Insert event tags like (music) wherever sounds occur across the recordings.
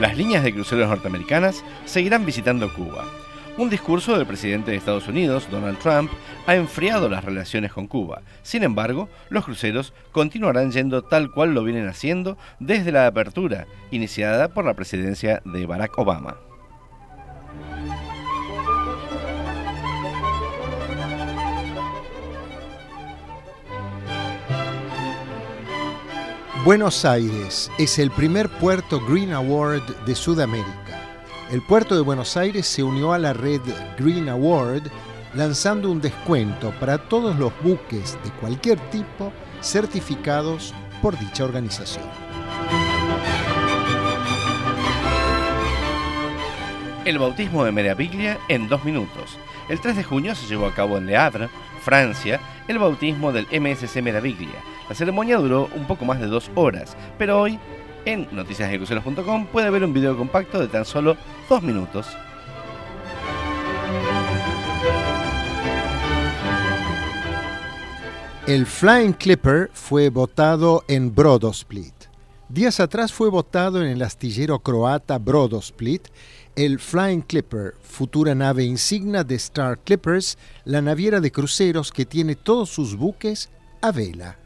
Las líneas de cruceros norteamericanas seguirán visitando Cuba. Un discurso del presidente de Estados Unidos, Donald Trump, ha enfriado las relaciones con Cuba. Sin embargo, los cruceros continuarán yendo tal cual lo vienen haciendo desde la apertura iniciada por la presidencia de Barack Obama. Buenos Aires es el primer puerto Green Award de Sudamérica. El puerto de Buenos Aires se unió a la red Green Award lanzando un descuento para todos los buques de cualquier tipo certificados por dicha organización. El bautismo de Meraviglia en dos minutos. El 3 de junio se llevó a cabo en Le Havre, Francia, el bautismo del MSC Meraviglia. La ceremonia duró un poco más de dos horas, pero hoy en noticiasdecruceros.com puede ver un video compacto de tan solo dos minutos. El Flying Clipper fue votado en Brodosplit. Días atrás fue votado en el astillero croata Brodosplit el Flying Clipper, futura nave insignia de Star Clippers, la naviera de cruceros que tiene todos sus buques a vela.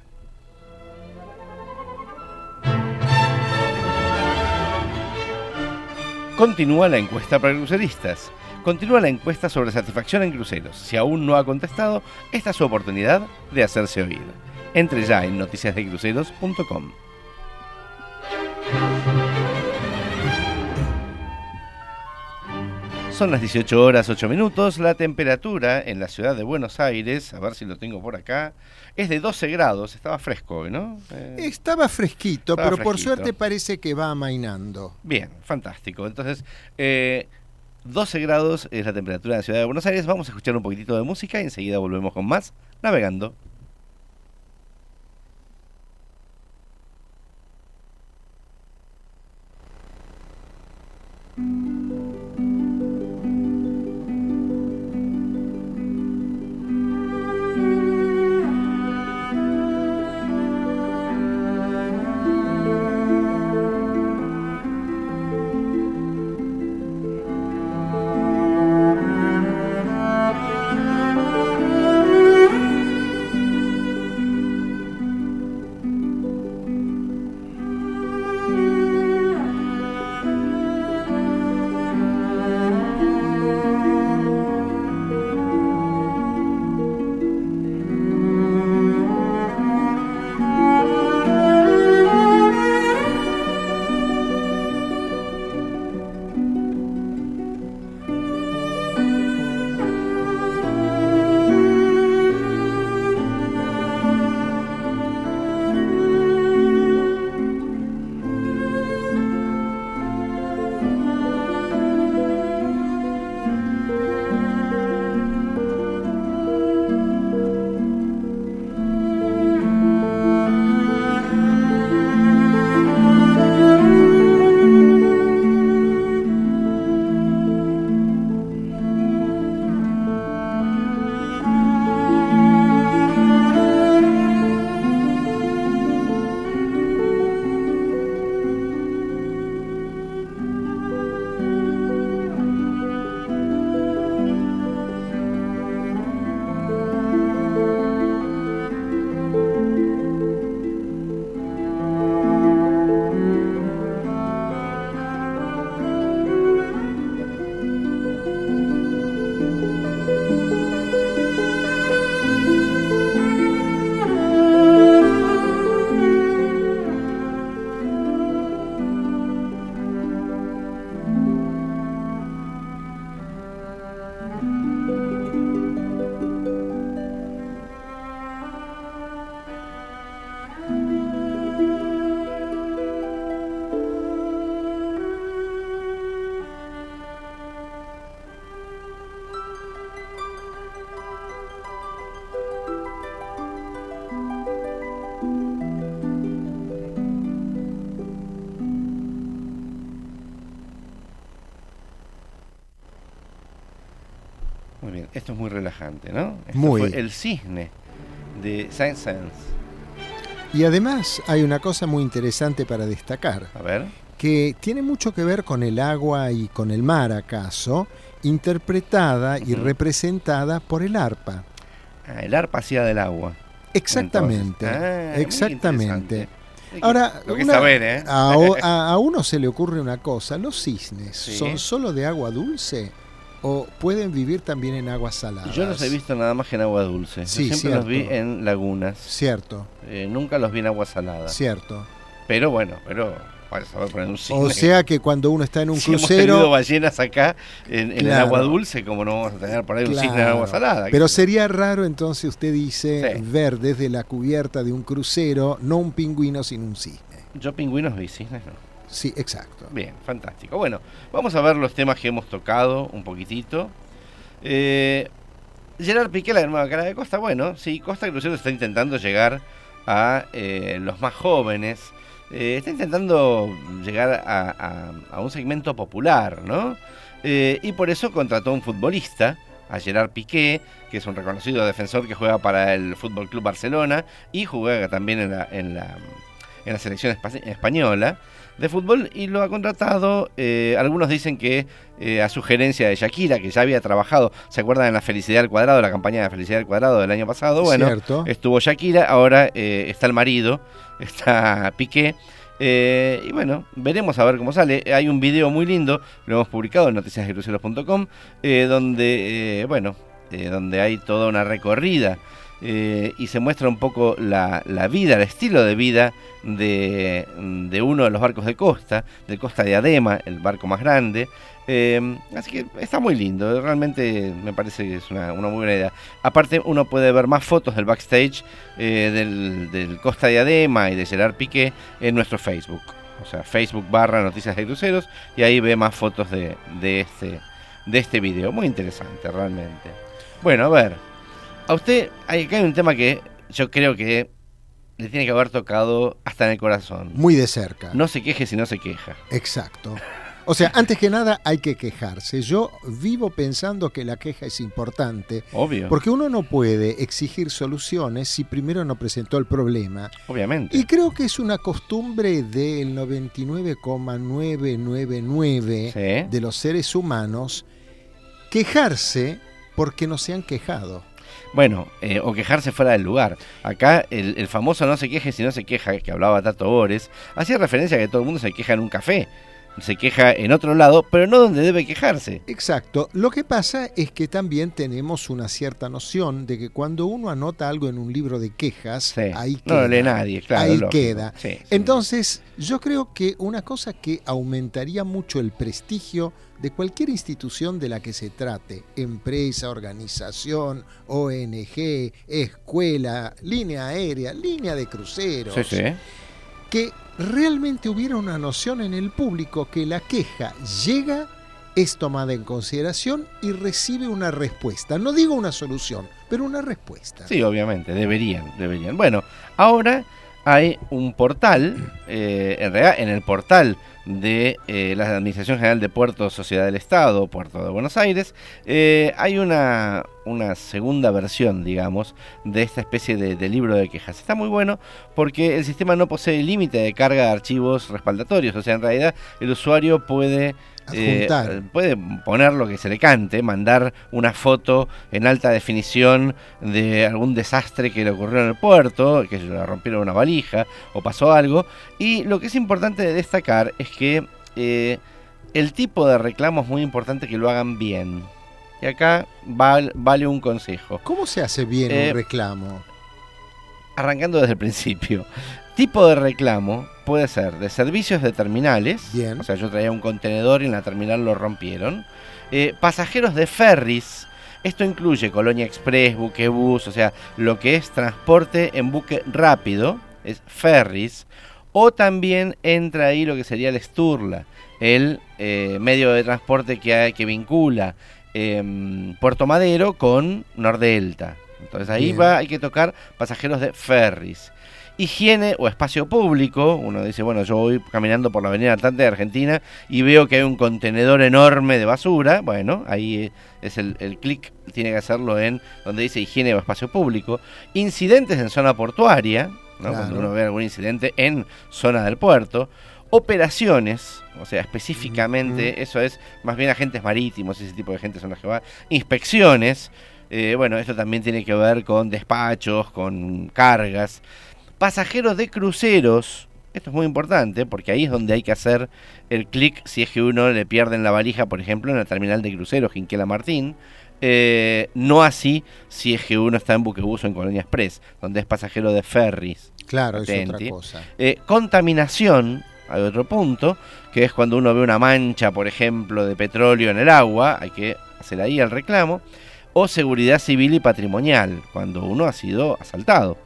Continúa la encuesta para cruceristas. Continúa la encuesta sobre satisfacción en cruceros. Si aún no ha contestado, esta es su oportunidad de hacerse oír. Entre ya en noticiasdecruceros.com. Son las 18 horas 8 minutos. La temperatura en la ciudad de Buenos Aires, a ver si lo tengo por acá, es de 12 grados. Estaba fresco hoy, ¿no? Eh, estaba fresquito, pero por suerte parece que va amainando. Bien, fantástico. Entonces, 12 eh, grados es la temperatura en la ciudad de Buenos Aires. Vamos a escuchar un poquitito de música y enseguida volvemos con más navegando. Esto ¿no? muy. Fue el cisne de Saint-Saëns. Y además hay una cosa muy interesante para destacar. A ver. que tiene mucho que ver con el agua y con el mar, acaso, interpretada y representada por el arpa. Ah, el arpa hacía del agua. Exactamente, ah, exactamente. Ahora, lo que una- saber, ¿eh? a, o- (laughs) a- a uno se le ocurre una cosa, los cisnes Sí. son solo de agua dulce o pueden vivir también en aguas saladas. Yo los he visto nada más que en agua dulce. Yo siempre los vi en lagunas. Cierto, Eh, nunca los vi en agua salada. cierto. Pero bueno, pero para saber poner un. O sea que cuando uno está en un (laughs) si hemos tenido crucero, ballenas acá en, en el agua dulce, como no vamos a tener por ahí un cisne en agua salada. pero sería raro entonces usted dice Sí. ver desde la cubierta de un crucero no un pingüino sino un cisne. Yo pingüinos vi, cisnes no. Sí, exacto. Bien, fantástico. Bueno, vamos a ver los temas que hemos tocado un poquitito. Eh, Gerard Piqué, la nueva cara de Costa. Bueno, sí, Costa Crucero está intentando llegar a eh, los más jóvenes. Eh, está intentando llegar a, un segmento popular, ¿no? Eh, y por eso contrató a un futbolista, a Gerard Piqué, que es un reconocido defensor que juega para el Fútbol Club Barcelona y juega también en la, en la, en la selección espa- española de fútbol y lo ha contratado. eh, algunos dicen que eh, a sugerencia de Shakira, que ya había trabajado, ¿se acuerdan en la Felicidad al Cuadrado, la campaña de Felicidad al Cuadrado del año pasado? Bueno, Cierto. estuvo Shakira, ahora eh, está el marido, (laughs) está Piqué. eh, y bueno, veremos a ver cómo sale. Hay un video muy lindo, lo hemos publicado en noticiasdecruceros.com, eh, donde, eh, bueno, eh, donde hay toda una recorrida eh, y se muestra un poco la, la vida, el estilo de vida de, de uno de los barcos de costa, del Costa de Adema, el barco más grande. Eh, así que está muy lindo, realmente me parece que es una, una muy buena idea. Aparte uno puede ver más fotos del backstage eh, del, del Costa de Adema y de Gerard Piqué en nuestro Facebook. O sea, Facebook barra Noticias de Cruceros y ahí ve más fotos de, de este, de este video. Muy interesante, realmente. Bueno, a ver. A usted, hay, acá hay un tema que yo creo que le tiene que haber tocado hasta en el corazón. Muy de cerca. No se queje si no se queja. Exacto. O sea, antes que nada hay que quejarse. Yo vivo pensando que la queja es importante, Obvio. porque uno no puede exigir soluciones si primero no presentó el problema. Obviamente. Y creo que es una costumbre del 99,999 Sí. de los seres humanos quejarse porque no se han quejado. Bueno, eh, o quejarse fuera del lugar. Acá el, el famoso no se queje si no se queja, que hablaba Tato Bores, hacía referencia a que todo el mundo se queja en un café. Se queja en otro lado, pero no donde debe quejarse. Exacto. Lo que pasa es que también tenemos una cierta noción de que cuando uno anota algo en un libro de quejas, Sí. ahí no lo queda. lee nadie, claro. Ahí lógico. queda. Sí, sí. Entonces, yo creo que una cosa que aumentaría mucho el prestigio de cualquier institución de la que se trate, empresa, organización, ONG, escuela, línea aérea, línea de cruceros, Sí, sí. que realmente hubiera una noción en el público que la queja llega, es tomada en consideración y recibe una respuesta. No digo una solución, pero una respuesta. Sí, obviamente, deberían, deberían. Bueno, ahora hay un portal, eh, en realidad en el portal de eh, la Administración General de Puertos Sociedad del Estado, Puerto de Buenos Aires, eh, hay una, una segunda versión, digamos, de esta especie de, de libro de quejas. Está muy bueno porque el sistema no posee límite de carga de archivos respaldatorios, o sea, en realidad el usuario puede eh, puede poner lo que se le cante, mandar una foto en alta definición de algún desastre que le ocurrió en el puerto, que se le rompieron una valija o pasó algo. Y lo que es importante de destacar es que eh, el tipo de reclamo es muy importante que lo hagan bien. Y acá val- vale un consejo. ¿Cómo se hace bien Eh, un reclamo? Arrancando desde el principio. Tipo de reclamo puede ser de servicios de terminales. Bien. O sea, yo traía un contenedor y en la terminal lo rompieron. Eh, pasajeros de ferries. Esto incluye Colonia Express, buquebús, o sea, lo que es transporte en buque rápido, es ferries. O también entra ahí lo que sería el Sturla, el eh, medio de transporte que, hay- que vincula em, Puerto Madero con Nordelta. Entonces ahí Bien. va, hay que tocar pasajeros de ferries. Higiene o espacio público, uno dice, bueno, yo voy caminando por la avenida Atlante de Argentina y veo que hay un contenedor enorme de basura, bueno, ahí eh, es el, el clic, tiene que hacerlo en donde dice higiene o espacio público. Incidentes en zona portuaria, ¿no? Claro. cuando uno ve algún incidente en zona del puerto. operaciones, o sea, específicamente, eso es más bien agentes marítimos, ese tipo de gente son los que van, inspecciones, eh, bueno, esto también tiene que ver con despachos, con cargas, pasajeros de cruceros, esto es muy importante porque ahí es donde hay que hacer el clic si es que uno le pierde en la valija, por ejemplo, en la terminal de cruceros Jinquela Martín. Eh, no así si es que uno está en buquebus o en Colonia Express, donde es pasajero de ferries. Claro, es otra cosa. Eh, contaminación, hay otro punto, que es cuando uno ve una mancha, por ejemplo, de petróleo en el agua, hay que hacer ahí el reclamo. O seguridad civil y patrimonial, cuando uno ha sido asaltado.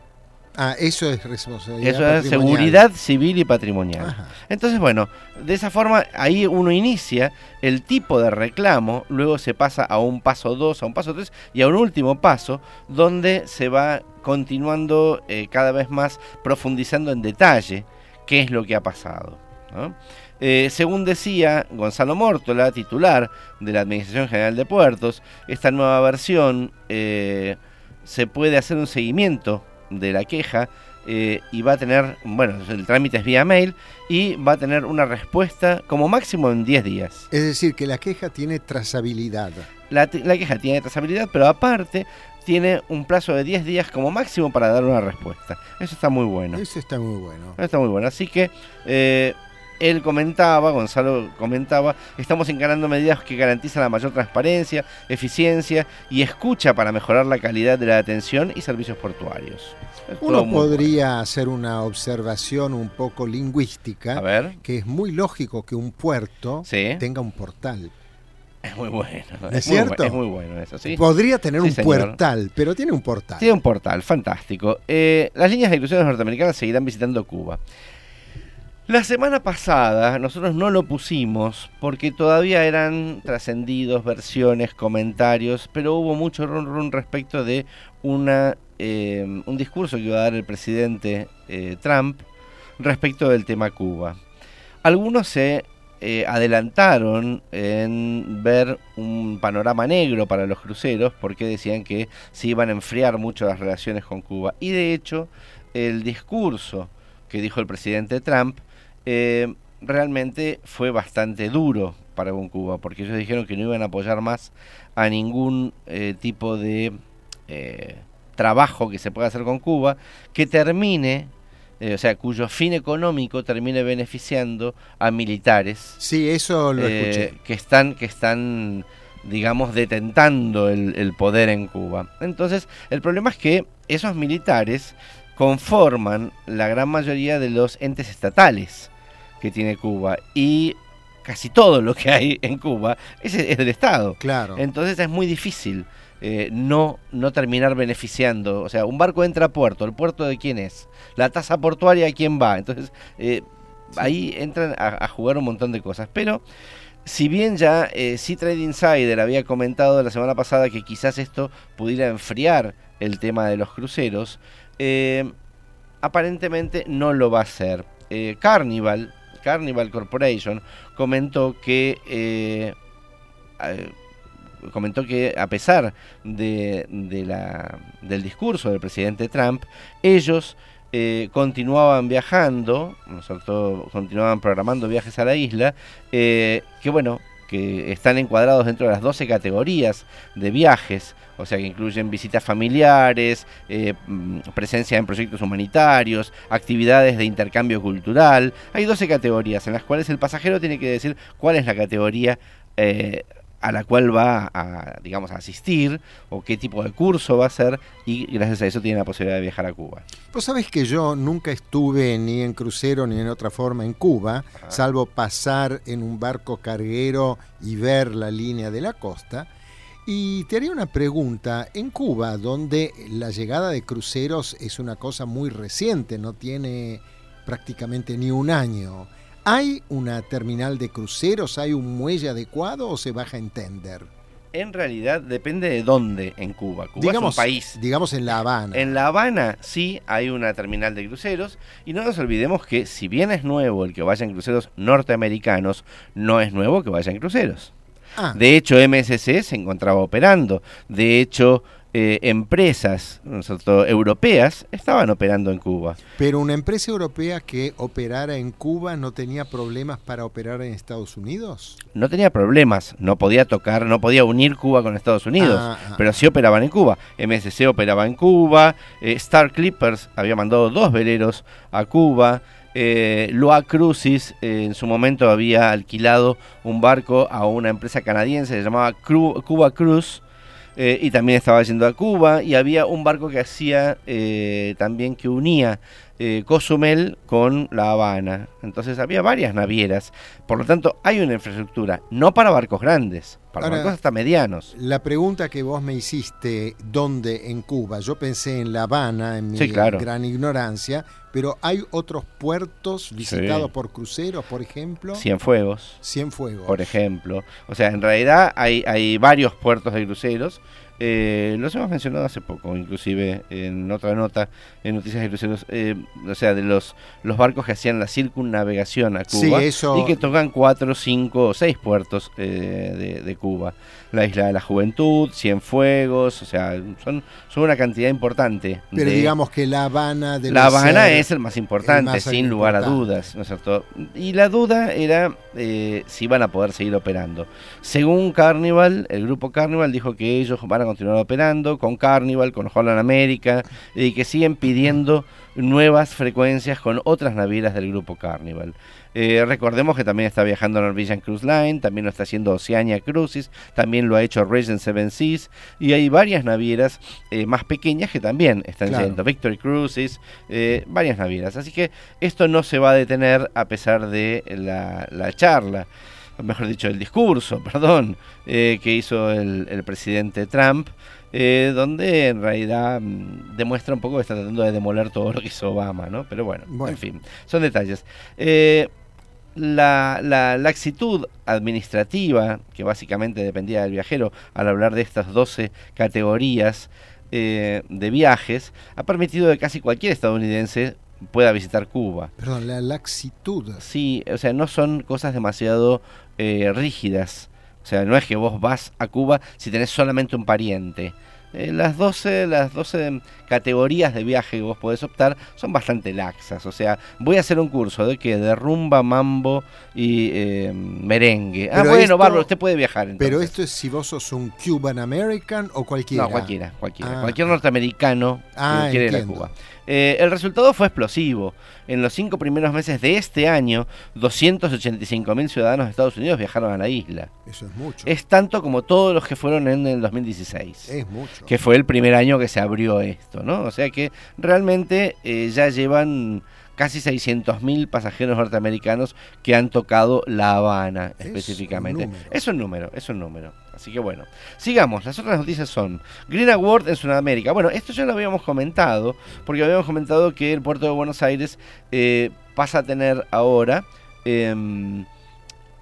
Ah, eso es responsabilidad. Eso es seguridad civil y patrimonial. Entonces, bueno, de esa forma ahí uno inicia el tipo de reclamo, luego se pasa a un paso 2, a un paso 3 y a un último paso donde se va continuando eh, cada vez más profundizando en detalle qué es lo que ha pasado. Eh, según decía Gonzalo Mórtola, titular de la Administración General de Puertos, esta nueva versión eh, se puede hacer un seguimiento de la queja eh, y va a tener, bueno, el trámite es vía mail y va a tener una respuesta como máximo en 10 días. Es decir, que la queja tiene trazabilidad. La, queja tiene trazabilidad, pero aparte tiene un plazo de 10 días como máximo para dar una respuesta. Eso está muy bueno. Eso está muy bueno. Eso está muy bueno. Así que eh, él comentaba, Gonzalo comentaba, estamos encarando medidas que garantizan la mayor transparencia, eficiencia y escucha para mejorar la calidad de la atención y servicios portuarios. Uno podría hacer una observación un poco lingüística, que es muy lógico que un puerto tenga un portal. Es muy bueno. ¿Es, cierto? es muy bueno eso, sí. Podría tener un portal, pero tiene un portal. Tiene un portal, fantástico. Eh, las líneas de ilusiones norteamericanas seguirán visitando Cuba. La semana pasada nosotros no lo pusimos porque todavía eran trascendidos, versiones, comentarios, pero hubo mucho run run respecto de una, eh, un discurso que iba a dar el presidente eh, Trump respecto del tema Cuba. Algunos se eh, adelantaron en ver un panorama negro para los cruceros porque decían que se iban a enfriar mucho las relaciones con Cuba. Y de hecho, el discurso que dijo el presidente Trump eh, realmente fue bastante duro para con Cuba, porque ellos dijeron que no iban a apoyar más a ningún eh, tipo de eh, trabajo que se pueda hacer con Cuba, que termine, o sea, cuyo fin económico termine beneficiando a militares. Sí, eso lo escuché. Que están, que están digamos, detentando el, el poder en Cuba. Entonces, el problema es que esos militares conforman la gran mayoría de los entes estatales que tiene Cuba y casi todo lo que hay en Cuba es, es del Estado. Claro. Entonces es muy difícil eh, no, no terminar beneficiando. O sea, un barco entra a puerto, ¿el puerto de quién es? La tasa portuaria, ¿a quién va? Entonces, eh, ahí entran a, jugar un montón de cosas. Pero, si bien ya eh, Trade Insider había comentado la semana pasada que quizás esto pudiera enfriar el tema de los cruceros, eh, aparentemente no lo va a hacer. Carnival, Carnival Corporation comentó que eh, comentó que a pesar de, la, del discurso del presidente Trump, ellos eh, continuaban viajando, continuaban programando viajes a la isla, eh, que bueno, que están encuadrados dentro de las 12 categorías de viajes, o sea que incluyen visitas familiares, eh, mm, presencia en proyectos humanitarios, actividades de intercambio cultural. Hay 12 categorías en las cuales el pasajero tiene que decir cuál es la categoría eh, a la cual va a, digamos, a asistir o qué tipo de curso va a hacer y gracias a eso tiene la posibilidad de viajar a Cuba. Vos sabés que yo nunca estuve ni en crucero ni en otra forma en Cuba, salvo pasar en un barco carguero y ver la línea de la costa. Y te haría una pregunta, en Cuba, donde la llegada de cruceros es una cosa muy reciente, no tiene prácticamente ni un año, ¿Hay una terminal de cruceros? ¿Hay un muelle adecuado o se baja en tender? En realidad depende de dónde en Cuba. Cuba digamos, es un país. Digamos en La Habana. En La Habana sí hay una terminal de cruceros y no nos olvidemos que si bien es nuevo el que vayan cruceros norteamericanos, no es nuevo que vayan cruceros. Ah. De hecho, MSC se encontraba operando. De hecho, eh, empresas europeas estaban operando en Cuba. Pero una empresa europea que operara en Cuba no tenía problemas para operar en Estados Unidos. No tenía problemas, no podía tocar, no podía unir Cuba con Estados Unidos, ah, ah. pero sí operaban en Cuba. MSC operaba en Cuba, eh, Star Clippers había mandado dos veleros a Cuba. Eh, Loa Cruises en su momento había alquilado un barco a una empresa canadiense, se llamaba Cuba Cruise, eh, y también estaba yendo a Cuba y había un barco que hacía eh, también que unía eh, Cozumel con La Habana. Entonces había varias navieras. Por lo tanto, hay una infraestructura, no para barcos grandes, para barcos hasta medianos. La pregunta que vos me hiciste, ¿dónde en Cuba? Yo pensé en La Habana, en mi gran ignorancia, pero hay otros puertos visitados por cruceros, por ejemplo. Cienfuegos. Cienfuegos. Por ejemplo. O sea, en realidad hay, hay varios puertos de cruceros eh, los hemos mencionado hace poco, inclusive en otra nota en Noticias de Cruceros, eh, o sea, de los, los barcos que hacían la circunnavegación a Cuba y que tocan cuatro, cinco o seis puertos eh, de, Cuba. La Isla de la Juventud, Cienfuegos, o sea, son, son una cantidad importante. Pero digamos que La Habana... La Habana es el más importante, sin lugar a dudas, ¿no es cierto? Y la duda era eh, si van a poder seguir operando. Según Carnival, el grupo Carnival dijo que ellos van a continuar operando con Carnival, con Holland America y que siguen pidiendo nuevas frecuencias con otras navieras del grupo Carnival. Eh, recordemos que también está viajando Norwegian Cruise Line, también lo está haciendo Oceania Cruises, también lo ha hecho Regent Seven Seas y hay varias navieras eh, más pequeñas que también están yendo, Victory Cruises, eh, varias navieras. Así que esto no se va a detener a pesar de la, la charla mejor dicho, el discurso, (laughs) perdón, que hizo el, presidente Trump, donde en realidad mm, demuestra un poco que está tratando de demoler todo lo que hizo Obama, ¿no? Pero bueno, en fin, son detalles. La, la, laxitud administrativa, que básicamente dependía del viajero, al hablar de estas 12 categorías eh, de viajes, ha permitido que casi cualquier estadounidense pueda visitar Cuba. Perdón, la laxitud. Sí, o sea, no son cosas demasiado eh, rígidas. O sea, no es que vos vas a Cuba si tenés solamente un pariente. Eh, las 12, las 12 categorías de viaje que vos podés optar son bastante laxas. O sea, voy a hacer un curso de que de rumba, mambo y eh, merengue. ah, bueno, Bárbaro, usted puede viajar. Pero esto es si vos sos un Cuban American o cualquiera. No, cualquiera, cualquiera. Ah. Cualquier norteamericano que ah, quiere ir a Cuba. Eh, el resultado fue explosivo. En los cinco primeros meses de este año, 285 mil ciudadanos de Estados Unidos viajaron a la isla. Eso es mucho. Es tanto como todos los que fueron en el 2016. Es mucho. Que fue el primer año que se abrió esto, ¿no? O sea que realmente eh, ya llevan casi 600.000 pasajeros norteamericanos que han tocado La Habana específicamente. es un número, es un número. Así que bueno, sigamos. Las otras noticias son Green Award en Sudamérica. Bueno, esto ya lo habíamos comentado, porque habíamos comentado que el puerto de Buenos Aires eh, pasa a tener ahora em,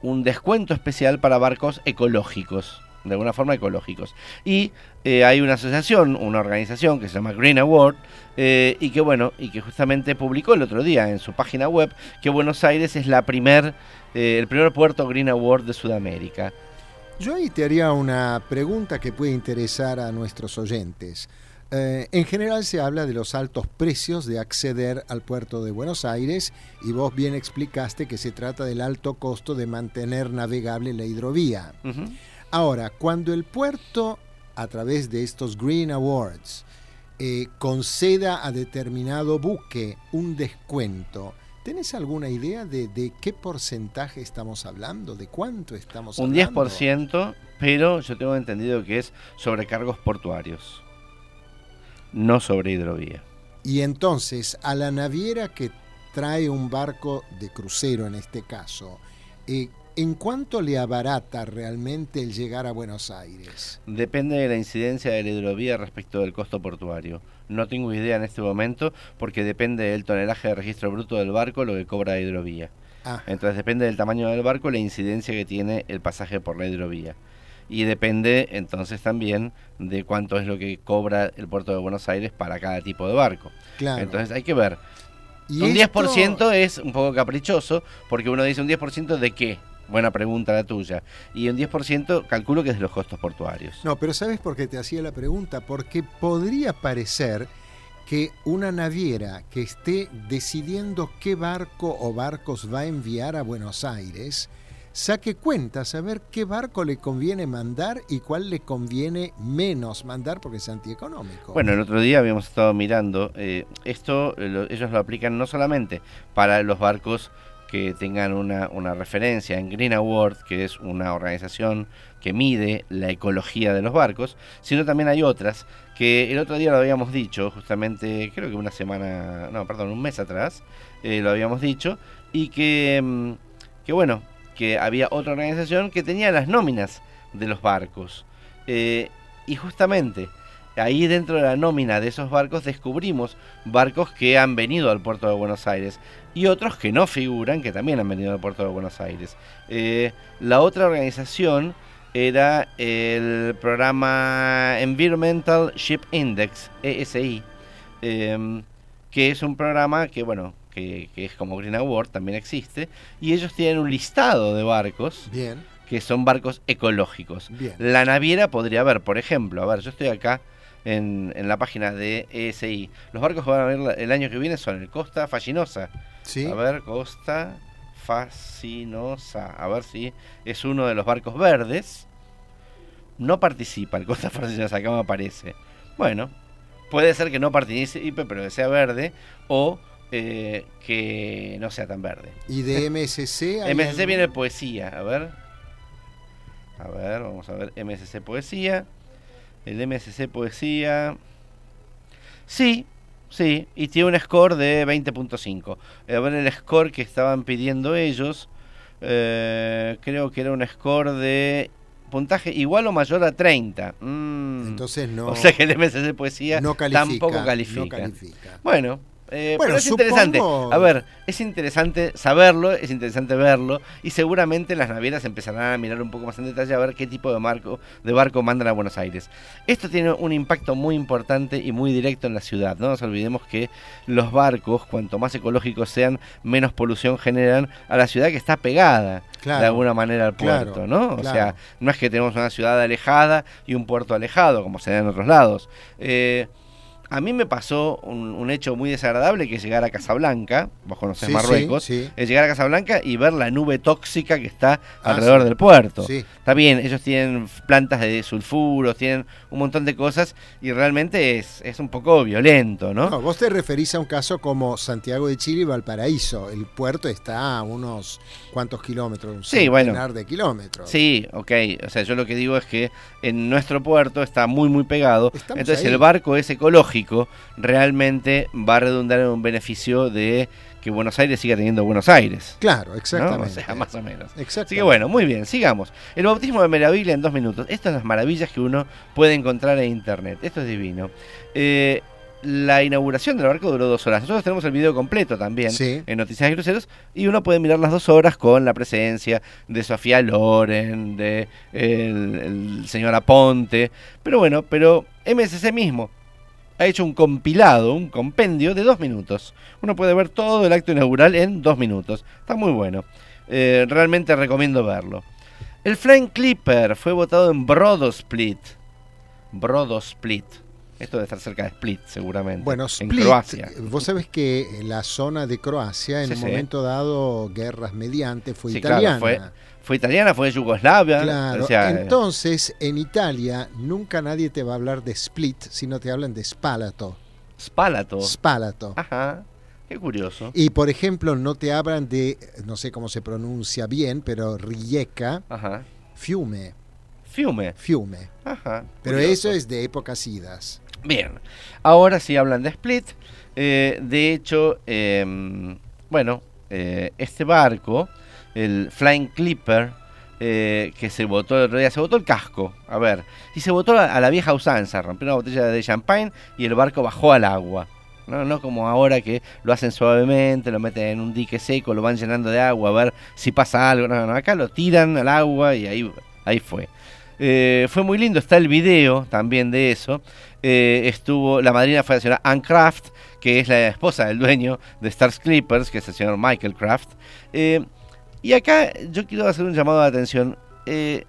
un descuento especial para barcos ecológicos de alguna forma ecológicos. Y eh, hay una asociación, una organización que se llama Green Award, eh, y que bueno, y que justamente publicó el otro día en su página web que Buenos Aires es la primer, eh, el primer puerto Green Award de Sudamérica. Yo ahí te haría una pregunta que puede interesar a nuestros oyentes. en general se habla de los altos precios de acceder al puerto de Buenos Aires y vos bien explicaste que se trata del alto costo de mantener navegable la hidrovía. Ahora, cuando el puerto, a través de estos Green Awards, eh, conceda a determinado buque un descuento, ¿Tenés alguna idea de, qué porcentaje estamos hablando? ¿De cuánto estamos hablando? Un 10%, pero yo tengo entendido que es sobre cargos portuarios, no sobre hidrovía. Y entonces, a la naviera que trae un barco de crucero en este caso, eh, ¿En cuánto le abarata realmente el llegar a Buenos Aires? Depende de la incidencia de la hidrovía respecto del costo portuario. No tengo idea en este momento porque depende del tonelaje de registro bruto del barco lo que cobra la hidrovía. Ah. Entonces depende del tamaño del barco la incidencia que tiene el pasaje por la hidrovía. Y depende entonces también de cuánto es lo que cobra el puerto de Buenos Aires para cada tipo de barco. Claro. Entonces hay que ver. un 10% es un poco caprichoso porque uno dice un 10% de qué Buena pregunta la tuya. Y un 10% calculo que es de los costos portuarios. No, pero ¿sabes por qué te hacía la pregunta? Porque podría parecer que una naviera que esté decidiendo qué barco o barcos va a enviar a Buenos Aires, saque cuentas a ver qué barco le conviene mandar y cuál le conviene menos mandar porque es antieconómico. Bueno, el otro día habíamos estado mirando, eh, esto ellos lo aplican no solamente para los barcos que tengan una, una, referencia en Green Award, que es una organización que mide la ecología de los barcos, sino también hay otras que el otro día lo habíamos dicho, justamente creo que una semana, no, perdón, un mes atrás, eh, lo habíamos dicho, y que, mm, que bueno, que había otra organización que tenía las nóminas de los barcos. Eh, y justamente ahí dentro de la nómina de esos barcos descubrimos barcos que han venido al puerto de Buenos Aires y otros que no figuran que también han venido al puerto de Buenos Aires. Eh, la otra organización era el programa Environmental Ship Index, ESI, em, que es un programa que, bueno, que, es como Green Award, también existe, y ellos tienen un listado de barcos. Que son barcos ecológicos. La naviera podría haber, por ejemplo, a ver, yo estoy acá en, en la página de ESI. Los barcos que van a ver el año que viene son el Costa Fascinosa. ¿Sí? A ver, Costa Fascinosa. A ver si es uno de los barcos verdes. No participa el Costa Fascinosa, acá me aparece. Bueno, puede ser que no participe, pero que sea verde. O eh, que no sea tan verde. ¿Y de (laughs) MSC? MSC viene poesía, a ver. A ver, vamos a ver. MSC poesía. El MSC poesía. Sí, Sí, y tiene un score de 20.5. A ver el score que estaban pidiendo ellos. Eh, creo que era un score de puntaje igual o mayor a 30. Mm. Entonces no. O sea que el MSC Poesía tampoco califica. No califica. Bueno, eh, pero es interesante. A ver, es interesante saberlo, es interesante verlo y seguramente las navieras empezarán a mirar un poco más en detalle a ver qué tipo de, marco, de barco mandan a Buenos Aires. Esto tiene un impacto muy importante y muy directo en la ciudad. No nos olvidemos que los barcos, cuanto más ecológicos sean, menos polución generan a la ciudad que está pegada de alguna manera al puerto, ¿no? O sea, no es que tenemos una ciudad alejada y un puerto alejado, como se da en otros lados. Eh, a mí me pasó un, hecho muy desagradable que es llegar a Casablanca, vos conocés Marruecos, es llegar a Casablanca y ver la nube tóxica que está ah, alrededor del puerto. Está bien, ellos tienen plantas de sulfuros, tienen un montón de cosas y realmente es, es un poco violento, ¿no? ¿no? Vos te referís a un caso como Santiago de Chile y Valparaíso. El puerto está a unos cuantos kilómetros, un sí, bueno, de kilómetros. Sí, ok. O sea, yo lo que digo es que en nuestro puerto está muy, muy pegado. entonces el barco es ecológico realmente va a redundar en un beneficio de que Buenos Aires siga teniendo Buenos Aires. Claro, exactamente. O sea, más o menos. Así que bueno, muy bien, sigamos. El bautismo de Meraviglia en dos minutos. Estas son las maravillas que uno puede encontrar en internet. Esto es divino. Eh, la inauguración del barco duró dos horas. Nosotros tenemos el video completo también en Noticias de Cruceros y uno puede mirar las dos horas con la presencia de Sofía Loren, de el señor Aponte. Pero bueno, pero MSC mismo ha hecho un compilado, un compendio de dos minutos. Uno puede ver todo el acto inaugural en dos minutos. Está muy bueno. Eh, realmente recomiendo verlo. El Flying Clipper fue votado en Brodosplit. Brodosplit. Esto debe estar cerca de Split, seguramente. Bueno, Split, en Croacia. Vos sabés que la zona de Croacia, en un momento dado, guerras mediante, fue italiana. fue, fue italiana, fue de Yugoslavia. Claro. Entonces, en Italia nunca nadie te va a hablar de Split, sino te hablan de Spalato. Spalato. Spalato. Ajá. Qué curioso. Y por ejemplo, no te hablan de, no sé cómo se pronuncia bien, pero Rijeka, Ajá. Fiume. Fiume. Fiume. Ajá. Pero eso es de épocas idas. Bien. Ahora sí hablan de Split. Eh, de hecho, em, bueno, eh, este barco el Flying Clipper, eh, que se votó el otro día, se votó el casco, a ver, y se votó a, la vieja usanza, rompió una botella de champagne y el barco bajó al agua. No, no como ahora que lo hacen suavemente, lo meten en un dique seco, lo van llenando de agua a ver si pasa algo. No, no, acá lo tiran al agua y ahí, ahí fue. Eh, fue muy lindo, está el video también de eso. Eh, estuvo, la madrina fue la señora Anne Kraft, que es la esposa del dueño de Stars Clippers, que es el señor Michael Kraft. Y acá yo quiero hacer un llamado de atención. Eh,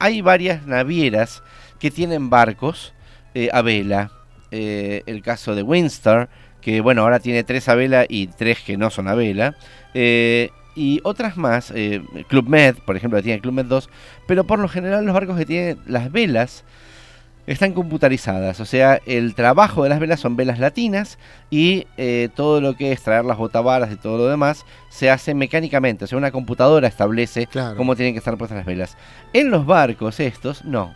hay varias navieras que tienen barcos eh, a vela. Eh, el caso de Windsor, que bueno, ahora tiene tres a vela y tres que no son a vela. y otras más, Club Med, por ejemplo, tiene Club Med 2, pero por lo general los barcos que tienen las velas están computarizadas, o sea, el trabajo de las velas son velas latinas y eh, todo lo que es traer las botabaras y todo lo demás se hace mecánicamente, o sea, una computadora establece cómo tienen que estar puestas las velas. En los barcos estos, no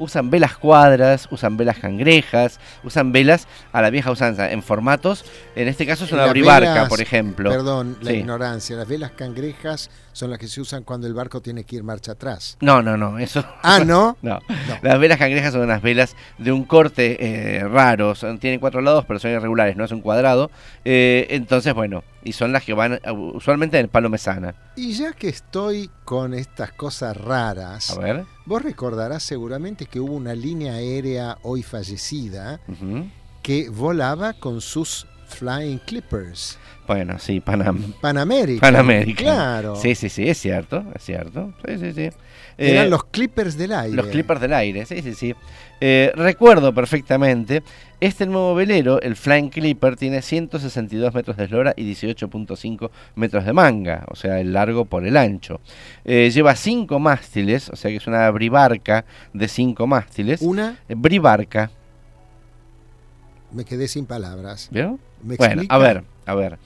usan velas cuadras, usan velas cangrejas, usan velas a la vieja usanza, en formatos, en este caso es una bribarca, por ejemplo. Perdón, la ignorancia, las velas cangrejas son las que se usan cuando el barco tiene que ir marcha atrás. No, no, no, eso... (laughs) Ah, (laughs) ¿no? no. Las velas cangrejas son unas velas de un corte eh, raro, tienen cuatro lados, pero son irregulares, no es un cuadrado. Eh, entonces, bueno, y son las que van uh, usualmente en el palo mesana. Y ya que estoy con estas cosas raras, a ver. vos recordarás seguramente que hubo una línea aérea hoy fallecida que volaba con sus Flying Clippers. Bueno, sí, Panam Panamérica. Panamérica. Claro. Sí, sí, sí, es cierto, es cierto. Sí, sí, sí. Eran eh, los Clippers del aire. Los Clippers del aire, sí, sí, sí. Eh, recuerdo perfectamente, este nuevo velero, el Flying Clipper, tiene 162 metros de eslora y 18.5 metros de manga, o sea, el largo por el ancho. Eh, lleva cinco mástiles, o sea que es una bribarca de cinco mástiles. ¿Una? bribarca. Me quedé sin palabras. Bueno, a ver, a ver.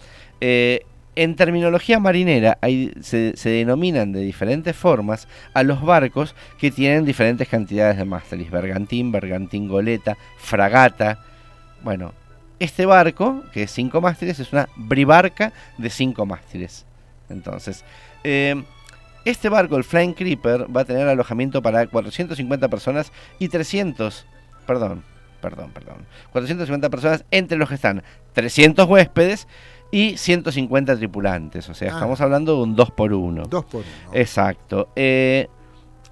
En terminología marinera se, denominan de diferentes formas a los barcos que tienen diferentes cantidades de mástiles. Bergantín, bergantín goleta, fragata. Bueno, este barco, que es cinco mástiles, es una bribarca de cinco mástiles. Entonces, eh, este barco, el Flying Creeper, va a tener alojamiento para 450 personas y 300, perdón, perdón, perdón, 450 personas entre los que están 300 huéspedes y 150 tripulantes. O sea, ah. estamos hablando de un 2 por 1 2 por 1 Exacto. Eh,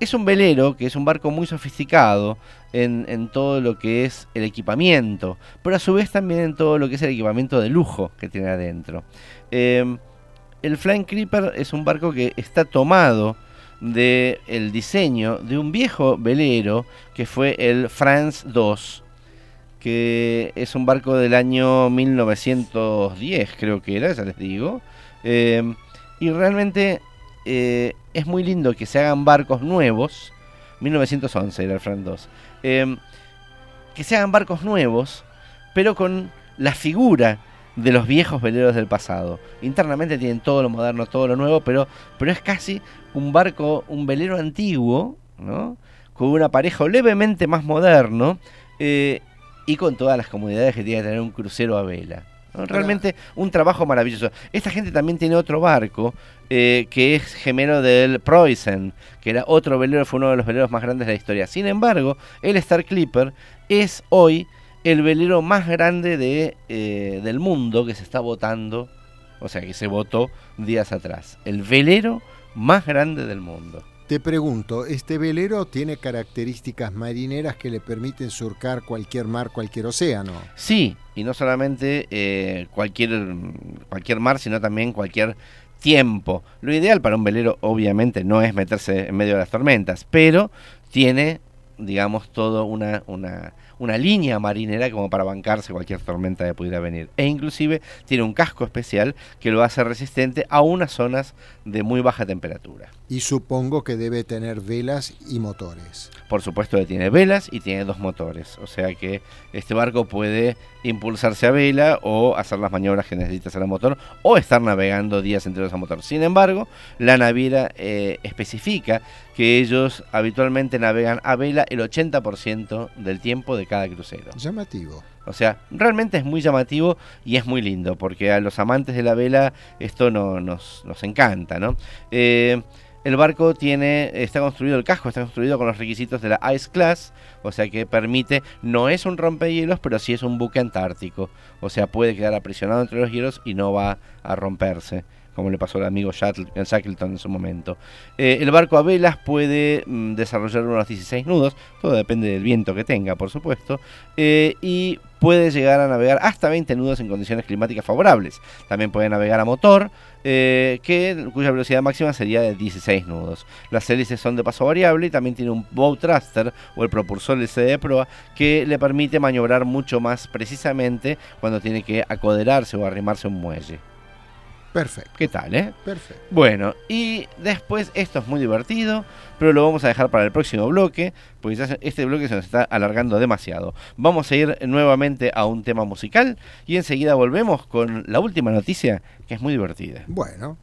es un velero que es un barco muy sofisticado en, todo lo que es el equipamiento, pero a su vez también en todo lo que es el equipamiento de lujo que tiene adentro. Eh, el Flying Creeper es un barco que está tomado del el diseño de un viejo velero que fue el France 2 que es un barco del año 1910, creo que era, ya les digo. Em, y realmente eh, es muy lindo que se hagan barcos nuevos. 1911 era el Fran 2. Em, que se hagan barcos nuevos, pero con la figura de los viejos veleros del pasado. Internamente tienen todo lo moderno, todo lo nuevo, pero, pero es casi un barco, un velero antiguo, ¿no? Con un aparejo levemente más moderno. Eh, y con todas las comodidades que tiene que tener un crucero a vela. Realmente un trabajo maravilloso. Esta gente también tiene otro barco eh, que es gemelo del Preußen, que era otro velero, fue uno de los veleros más grandes de la historia. Sin embargo, el Star Clipper es hoy el velero más grande de, eh, del mundo que se está votando, o sea, que se votó días atrás. El velero más grande del mundo. Te pregunto, ¿este velero tiene características marineras que le permiten surcar cualquier mar, cualquier océano? Sí, y no solamente eh, cualquier, cualquier mar, sino también cualquier tiempo. Lo ideal para un velero obviamente no es meterse en medio de las tormentas, pero tiene, digamos, todo una, una una línea marinera como para bancarse cualquier tormenta que pudiera venir. E inclusive tiene un casco especial que lo hace resistente a unas zonas de muy baja temperatura. Y supongo que debe tener velas y motores. Por supuesto que tiene velas y tiene dos motores. O sea que este barco puede impulsarse a vela o hacer las maniobras que necesita hacer el motor o estar navegando días enteros a motor. Sin embargo, la naviera eh, especifica que ellos habitualmente navegan a vela el 80% del tiempo de cada crucero. Llamativo. O sea, realmente es muy llamativo y es muy lindo, porque a los amantes de la vela esto no, nos, nos encanta, ¿no? Eh, el barco tiene, está construido, el casco está construido con los requisitos de la Ice Class, o sea que permite, no es un rompehielos, pero sí es un buque antártico, o sea puede quedar aprisionado entre los hielos y no va a romperse. Como le pasó al amigo Shackleton en su momento. Eh, el barco a velas puede mm, desarrollar unos 16 nudos, todo depende del viento que tenga, por supuesto, eh, y puede llegar a navegar hasta 20 nudos en condiciones climáticas favorables. También puede navegar a motor, eh, que, cuya velocidad máxima sería de 16 nudos. Las hélices son de paso variable y también tiene un bow thruster o el propulsor LCD de proa que le permite maniobrar mucho más precisamente cuando tiene que acoderarse o arrimarse a un muelle. Perfecto. ¿Qué tal, eh? Perfecto. Bueno, y después esto es muy divertido, pero lo vamos a dejar para el próximo bloque, porque este bloque se nos está alargando demasiado. Vamos a ir nuevamente a un tema musical y enseguida volvemos con la última noticia, que es muy divertida. Bueno.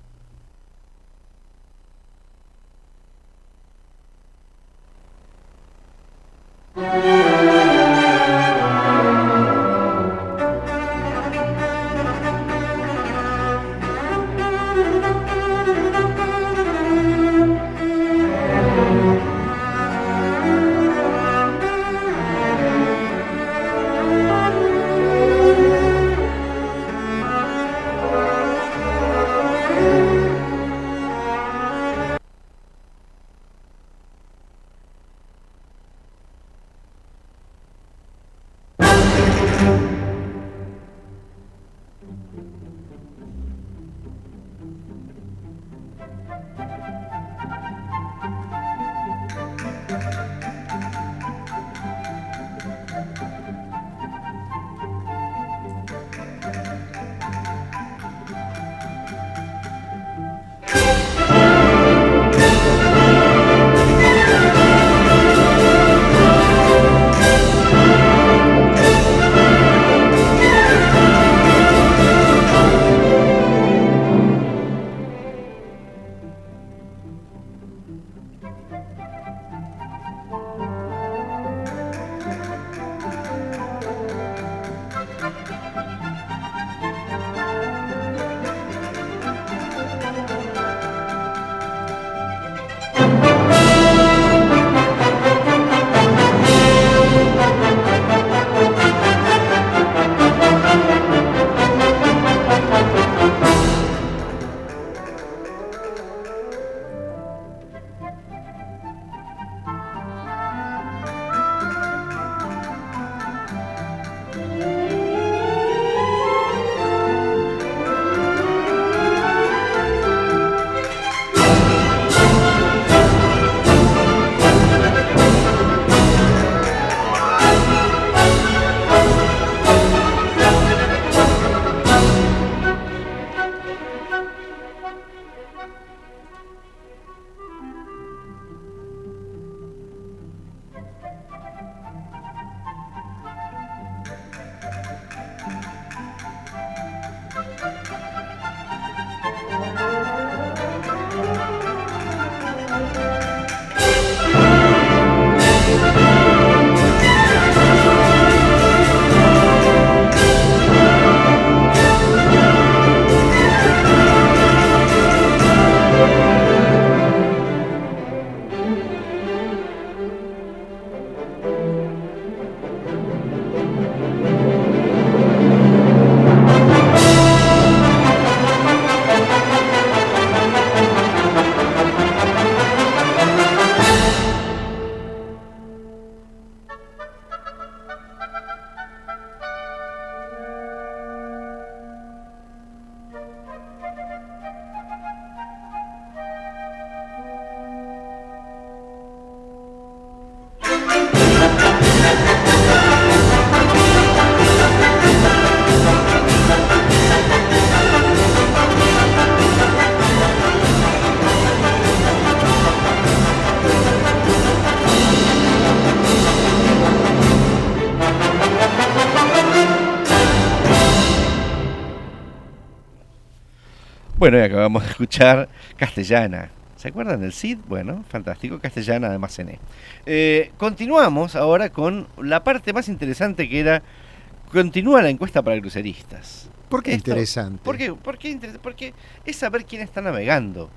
Bueno, y acabamos de escuchar Castellana. ¿Se acuerdan del CID? Bueno, fantástico, Castellana además cené. Eh, continuamos ahora con la parte más interesante que era, continúa la encuesta para cruceristas. ¿Por qué interesante? ¿por qué, por qué Porque es saber quién está navegando.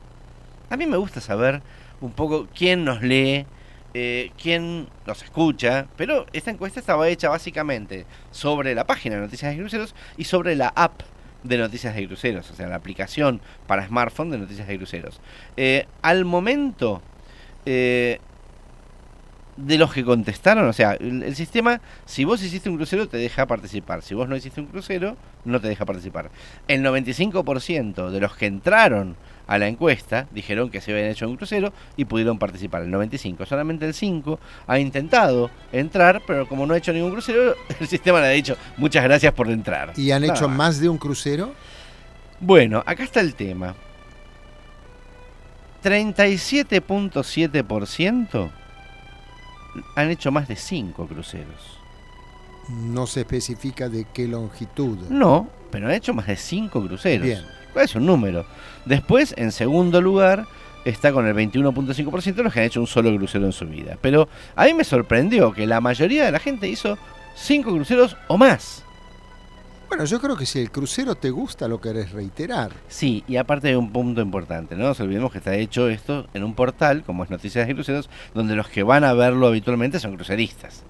A mí me gusta saber un poco quién nos lee, eh, quién nos escucha, pero esta encuesta estaba hecha básicamente sobre la página de Noticias de Cruceros y sobre la app de noticias de cruceros, o sea, la aplicación para smartphone de noticias de cruceros. Eh, al momento, eh, de los que contestaron, o sea, el, sistema, si vos hiciste un crucero, te deja participar. Si vos no hiciste un crucero, no te deja participar. El 95% de los que entraron a la encuesta dijeron que se habían hecho un crucero y pudieron participar. El 95%, solamente el 5% ha intentado entrar, pero como no ha hecho ningún crucero, (laughs) el sistema le ha dicho muchas gracias por entrar. ¿Y han hecho más de un crucero? Bueno, acá está el tema. 37.7% han hecho más de cinco cruceros. No se especifica de qué longitud. No, pero han hecho más de cinco cruceros. Bien. Es un número. Después, en segundo lugar, está con el 21.5% los que han hecho un solo crucero en su vida. Pero a mí me sorprendió que la mayoría de la gente hizo cinco cruceros o más. Bueno, yo creo que si el crucero te gusta, lo querés reiterar. Sí, y aparte hay un punto importante, no nos olvidemos que está hecho esto en un portal, como es Noticias de Cruceros, donde los que van a verlo habitualmente son cruceristas.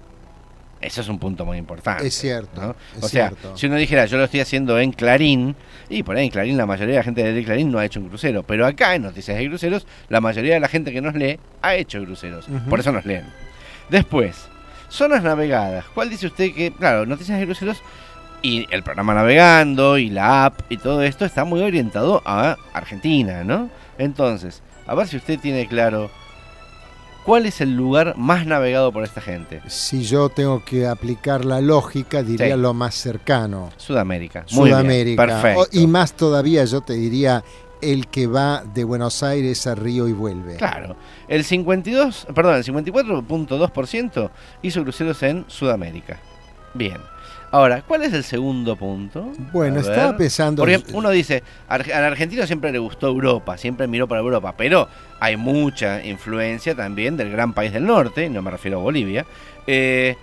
Eso es un punto muy importante. Es cierto. o sea, si uno dijera, yo lo estoy haciendo en Clarín, y por ahí en Clarín la mayoría de la gente de Clarín no ha hecho un crucero, pero acá en Noticias de Cruceros, la mayoría de la gente que nos lee ha hecho cruceros. Por eso nos leen. Después, zonas navegadas. ¿Cuál dice usted que, claro, Noticias de Cruceros y el programa navegando y la app y todo esto está muy orientado a Argentina, ¿no? Entonces, a ver si usted tiene claro cuál es el lugar más navegado por esta gente. Si yo tengo que aplicar la lógica, diría lo más cercano. Sudamérica. Sudamérica. perfecto. y más todavía, yo te diría el que va de Buenos Aires a Río y vuelve. Claro. El 52, perdón, el 54.2% hizo cruceros en Sudamérica. Bien. Ahora, ¿cuál es el segundo punto? Bueno, estaba pensando. Porque uno dice, al argentino siempre le gustó Europa, siempre miró para Europa, pero hay mucha influencia también del gran país del norte, no me refiero a Bolivia, eh,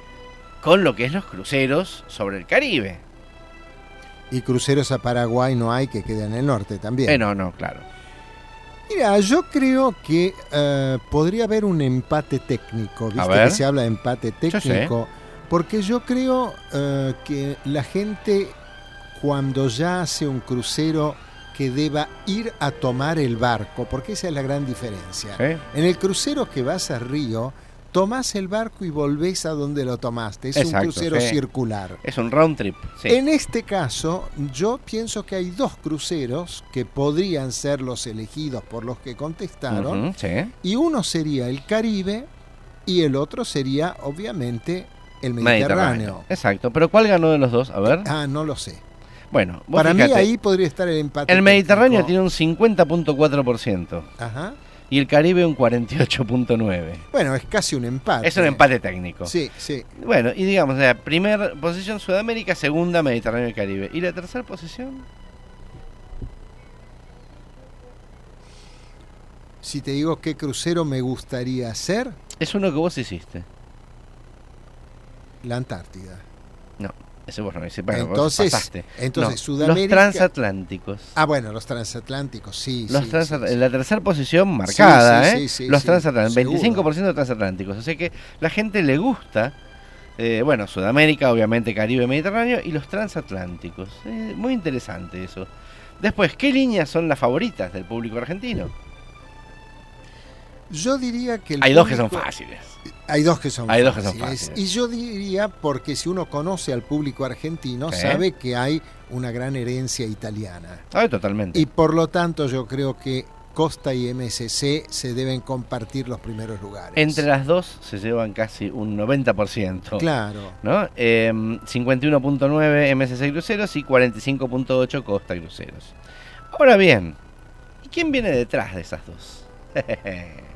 con lo que es los cruceros sobre el Caribe. Y cruceros a Paraguay no hay que queden en el norte también. Eh, no, no, claro. Mira, yo creo que eh, podría haber un empate técnico, viste que se habla de empate técnico. Porque yo creo eh, que la gente cuando ya hace un crucero que deba ir a tomar el barco, porque esa es la gran diferencia. En el crucero que vas a Río, tomás el barco y volvés a donde lo tomaste. Es un crucero circular. Es un round trip. En este caso, yo pienso que hay dos cruceros que podrían ser los elegidos por los que contestaron. y uno sería el Caribe y el otro sería, obviamente, el Mediterráneo. Exacto, pero ¿cuál ganó de los dos? A ver. Ah, no lo sé. Bueno, para mí ahí podría estar el empate. El Mediterráneo tiene un 50.4%. Ajá. Y el Caribe un 48.9%. Bueno, es casi un empate. Es un empate técnico. Sí, sí. Bueno, y digamos, la primera posición Sudamérica, segunda Mediterráneo y Caribe. ¿Y la tercera posición? Si te digo qué crucero me gustaría hacer. Es uno que vos hiciste la Antártida. No, ese vos no entonces, entonces Sudamérica. Los transatlánticos. Ah, bueno, los transatlánticos, sí. Los En la tercera posición marcada, ¿eh? los transatlánticos, 25% de transatlánticos. O sea que la gente le gusta. Eh, bueno, Sudamérica, obviamente Caribe, Mediterráneo y los transatlánticos. Eh, muy interesante eso. Después, ¿qué líneas son las favoritas del público argentino? Yo diría que... Hay dos que son fáciles. Hay dos que son hay Dos que son fáciles. Y yo diría, porque si uno conoce al público argentino, sabe que hay una gran herencia italiana. Ah, totalmente. Y por lo tanto yo creo que Costa y MSC se deben compartir los primeros lugares. Entre las dos se llevan casi un 90%. Claro. ¿no? 51.9 em, MSC Cruceros y 45.8 Costa Cruceros. Ahora bien, ¿y quién viene detrás de esas dos? (laughs)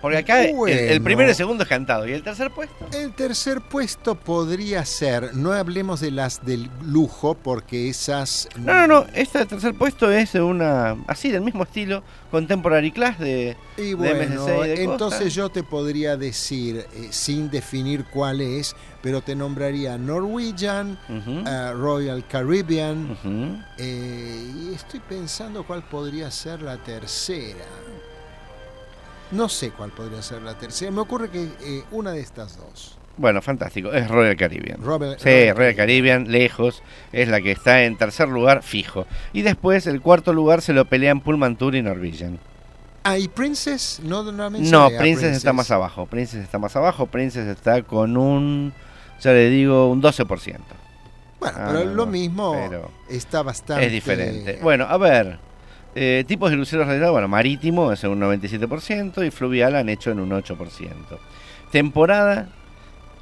Porque acá el, primero y el segundo es cantado. ¿Y el tercer puesto? El tercer puesto podría ser, no hablemos de las del lujo, porque esas. No, no, no. Este tercer puesto es una. Así, del mismo estilo, Contemporary Class de. Y bueno, entonces yo te podría decir, eh, sin definir cuál es, pero te nombraría Norwegian, eh, Royal Caribbean. Eh, y estoy pensando cuál podría ser la tercera. No sé cuál podría ser la tercera. Me ocurre que eh, una de estas dos. Bueno, fantástico. Es Royal Caribbean. Robert- sí, Royal Royal Caribbean, lejos. Es la que está en tercer lugar fijo. Y después el cuarto lugar se lo pelean Pullman Tour y Norwegian. Ah, ¿y Princess? No, no, No, a Princess está más abajo. Princess está más abajo. Princess está con un, ya le digo, un 12%. Bueno, Ah, pero lo mismo pero está bastante... Es diferente. Bueno, a ver. Eh, tipos de cruceros realizados, bueno, marítimo es en un 97% y fluvial han hecho en un 8%. Temporada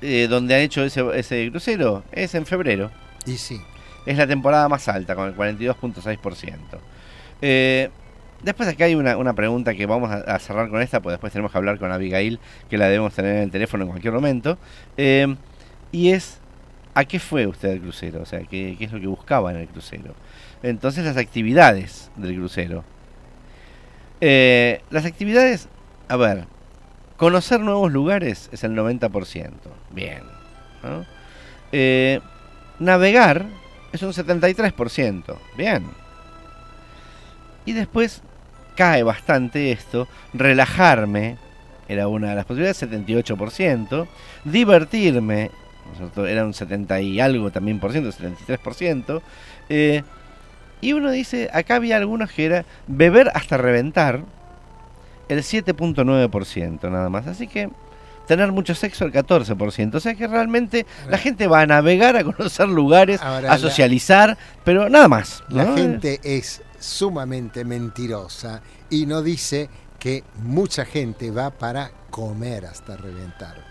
eh, donde han hecho ese, ese crucero es en febrero. Y sí. Es la temporada más alta, con el 42.6%. Eh, después acá hay una, una pregunta que vamos a, a cerrar con esta, pues después tenemos que hablar con Abigail, que la debemos tener en el teléfono en cualquier momento. Eh, y es, ¿a qué fue usted el crucero? O sea, ¿qué, qué es lo que buscaba en el crucero? Entonces las actividades del crucero. Eh, las actividades, a ver, conocer nuevos lugares es el 90%. Bien. Eh, navegar es un 73%. Bien. Y después cae bastante esto. Relajarme era una de las posibilidades, 78%. Divertirme ¿no es era un 70 y algo también por ciento, 73%. Eh, y uno dice, acá había algunos que era beber hasta reventar, el 7.9% nada más. Así que tener mucho sexo el 14%. O sea que realmente la gente va a navegar, a conocer lugares, a la- socializar, pero nada más. La gente es sumamente mentirosa y no dice que mucha gente va para comer hasta reventar.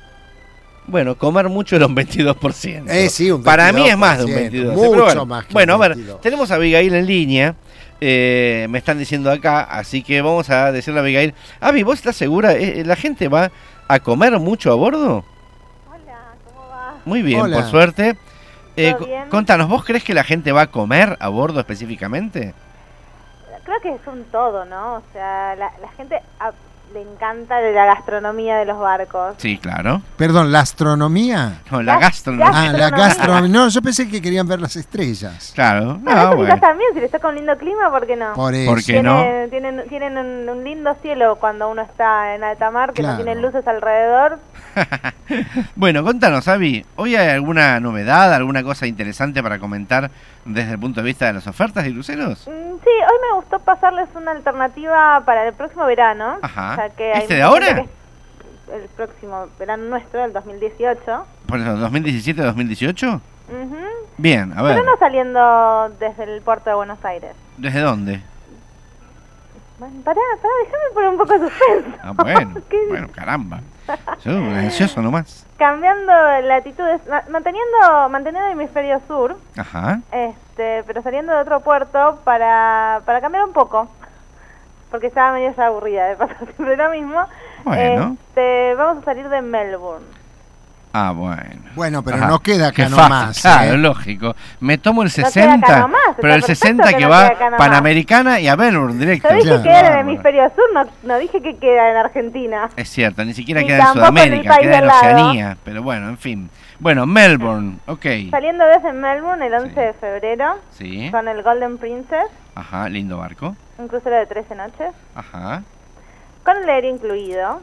Bueno, comer mucho era un 22%. Eh, sí, un Para mí es más de un 22%, 22%. mucho pero bueno, más que Bueno, un a ver, 22. tenemos a Abigail en línea. eh, me están diciendo acá, así que vamos a decirle a Abigail. Avi, ¿vos estás segura? Eh, ¿La gente va a comer mucho a bordo? Hola, ¿cómo va? Muy bien, Hola. por suerte. Eh, ¿Todo co- bien? contanos, ¿vos crees que la gente va a comer a bordo específicamente? Creo que es un todo, ¿no? O sea, la, la gente le encanta la gastronomía de los barcos. Sí, claro. Perdón, ¿la astronomía? No, la Gas- gastronomía. Ah, la Gastronomía. No, yo pensé que querían ver las estrellas. Claro. Ah, bueno. también, si le está con lindo clima, ¿por qué no? Por eso. ¿Por qué no? Tienen, tienen, tienen un, un lindo cielo cuando uno está en alta mar, que Claro. no tiene luces alrededor. (laughs) Bueno, contanos, Avi, ¿hoy hay alguna novedad, alguna cosa interesante para comentar desde el punto de vista de las ofertas de cruceros? Mm, Sí, hoy me gustó pasarles una alternativa para el próximo verano. Ajá. ya que hay ¿Este de mucha ahora? que El próximo verano nuestro, el 2018. ¿Por eso, 2017-2018? Ujú. Bien, a ver. Pero no saliendo desde el puerto de Buenos Aires. ¿Desde dónde? Bueno, pará, pará, déjame poner un poco de suspenso. Ah, bueno, (laughs) bueno, caramba. Yo, ansioso nomás. Cambiando latitudes, ma- manteniendo, manteniendo el hemisferio sur, Ajá. este, pero saliendo de otro puerto para, para cambiar un poco. Porque estaba medio ya aburrida de pasar (laughs) siempre lo mismo. Bueno. Este, vamos a salir de Melbourne. Ah, bueno. Bueno, pero Ajá. no queda acá (laughs) nomás. Claro, ¿eh? lógico. Me tomo el queda 60, acá nomás, pero el está perfecto 60 que que no va. Panamericana y a Melbourne directo. Yo dije Claro. que era en el hemisferio sur, no, no dije que queda en Argentina. Es cierto, ni siquiera Ni queda en Sudamérica, queda en. Oceanía. Pero bueno, en fin. Bueno, Melbourne, ok. Saliendo desde Melbourne el 11 Sí. de febrero Sí. con el Golden Princess, Ajá, lindo barco. un crucero de 13 noches, Ajá. con el aéreo incluido.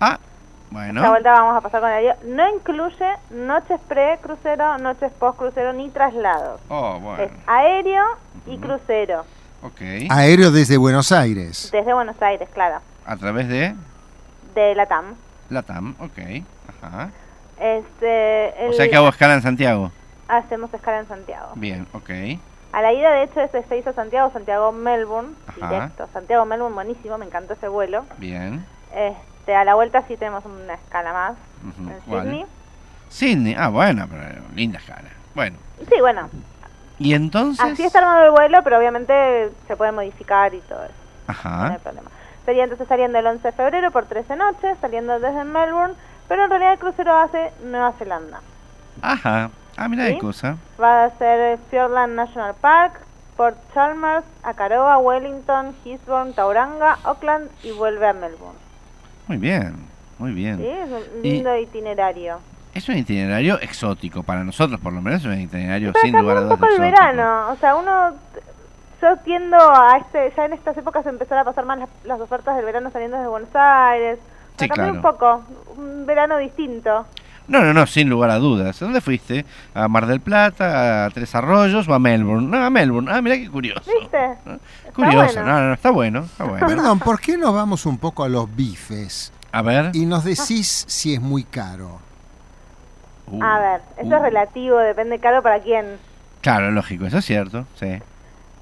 Ah, Esta bueno. vuelta vamos a pasar con el aéreo. No incluye noches pre-crucero, noches post-crucero ni traslados. Oh, bueno. Es aéreo y crucero. Ok. Aéreo desde Buenos Aires. Desde Buenos Aires, claro. A través de De Latam. Latam, ok. Ajá. Este, el- O sea que hago escala en Santiago. hacemos escala en Santiago. Bien, ok. A la ida, de hecho, ese se hizo Santiago, Santiago-Melbourne, Ajá. directo. Santiago-Melbourne, buenísimo, me encantó ese vuelo. Bien. Este, a la vuelta sí tenemos una escala más Ujú, en ¿cuál? Sydney. Sydney. Ah, bueno, pero linda escala. Bueno. Sí, bueno, Y entonces. así está armado el vuelo, pero obviamente se puede modificar y todo eso. No Ajá. hay problema. Sería entonces saliendo el 11 de febrero por 13 noches, saliendo desde Melbourne, pero en realidad el crucero hace Nueva Zelanda. Ajá. Ah, mira ¿Sí? cosa. Va a ser Fiordland National Park, Port Chalmers, Akaroa, Wellington, Gisborne, Tauranga, Auckland y vuelve a Melbourne. Muy bien. Muy bien. ¿Sí? Es un Y- lindo itinerario. Es un itinerario exótico para nosotros, por lo menos es un itinerario Pero sin lugar a un dudas. poco el verano, o sea, uno... Yo tiendo a este, ya en estas épocas empezar a pasar más las, las ofertas del verano saliendo desde Buenos Aires. Sí, claro. un poco, un verano distinto. No, no, no, sin lugar a dudas. ¿A dónde fuiste? ¿A Mar del Plata, a Tres Arroyos o a Melbourne? No, a Melbourne. Ah, mira qué curioso. ¿Viste? ¿No? Curioso, bueno. no, no, no, está bueno, está bueno. Perdón, ¿por qué no vamos un poco a los bifes? A ver. Y nos decís si es muy caro. Uh, A ver, esto uh. es relativo, depende caro para quién. Claro, lógico, eso es cierto, sí.